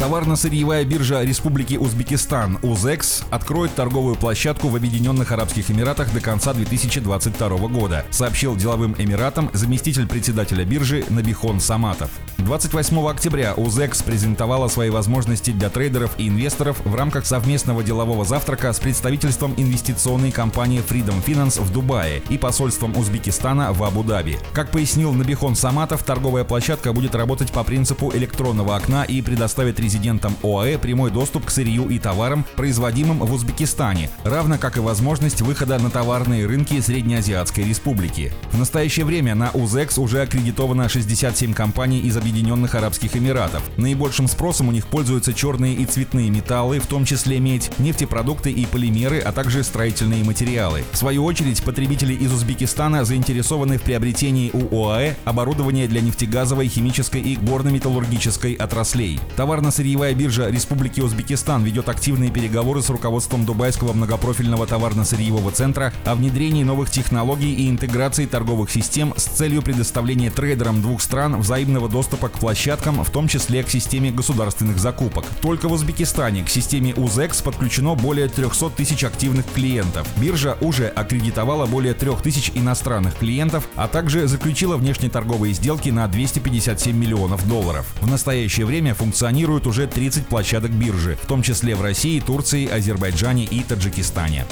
Товарно-сырьевая биржа Республики Узбекистан УЗЭКС откроет торговую площадку в Объединенных Арабских Эмиратах до конца 2022 года, сообщил деловым Эмиратам заместитель председателя биржи Набихон Саматов. 28 октября УЗЭКС презентовала свои возможности для трейдеров и инвесторов в рамках совместного делового завтрака с представительством инвестиционной компании Freedom Finance в Дубае и посольством Узбекистана в Абу-Даби. Как пояснил Набихон Саматов, торговая площадка будет работать по принципу электронного окна и предоставит резидентам ОАЭ прямой доступ к сырью и товарам, производимым в Узбекистане, равно как и возможность выхода на товарные рынки Среднеазиатской Республики. В настоящее время на УЗЭКС уже аккредитовано 67 компаний из Объединенных Арабских Эмиратов. Наибольшим спросом у них пользуются черные и цветные металлы, в том числе медь, нефтепродукты и полимеры, а также строительные материалы. В свою очередь, потребители из Узбекистана заинтересованы в приобретении у ОАЭ оборудования для нефтегазовой, химической и горно-металлургической отраслей. Товарно сырьевая биржа Республики Узбекистан ведет активные переговоры с руководством Дубайского многопрофильного товарно-сырьевого центра о внедрении новых технологий и интеграции торговых систем с целью предоставления трейдерам двух стран взаимного доступа к площадкам, в том числе к системе государственных закупок. Только в Узбекистане к системе УЗЭКС подключено более 300 тысяч активных клиентов. Биржа уже аккредитовала более 3000 иностранных клиентов, а также заключила внешнеторговые сделки на 257 миллионов долларов. В настоящее время функционируют уже 30 площадок биржи, в том числе в России, Турции, Азербайджане и Таджикистане.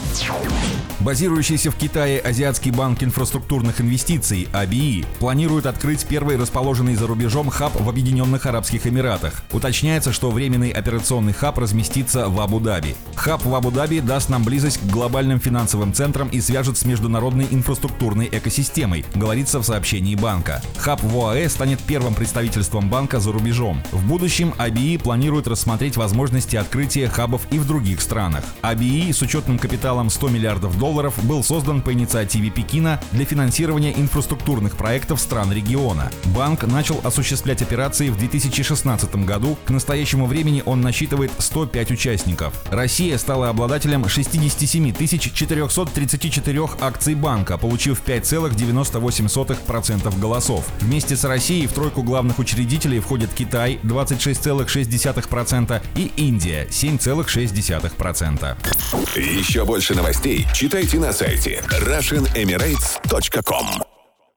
Базирующийся в Китае Азиатский банк инфраструктурных инвестиций АБИ планирует открыть первый расположенный за рубежом хаб в Объединенных Арабских Эмиратах. Уточняется, что временный операционный хаб разместится в Абу-Даби. Хаб в Абу-Даби даст нам близость к глобальным финансовым центрам и свяжет с международной инфраструктурной экосистемой, говорится в сообщении банка. Хаб в ОАЭ станет первым представительством банка за рубежом. В будущем АБИ планирует рассмотреть возможности открытия хабов и в других странах. АБИ с учетным капиталом 100 миллиардов долларов был создан по инициативе Пекина для финансирования инфраструктурных проектов стран региона. Банк начал осуществлять операции в 2016 году. К настоящему времени он насчитывает 105 участников. Россия стала обладателем 67 434 акций банка, получив 5,98% голосов. Вместе с Россией в тройку главных учредителей входят Китай 26,6% и Индия 7,6%. Еще больше новостей читайте на сайте RussianEmirates.com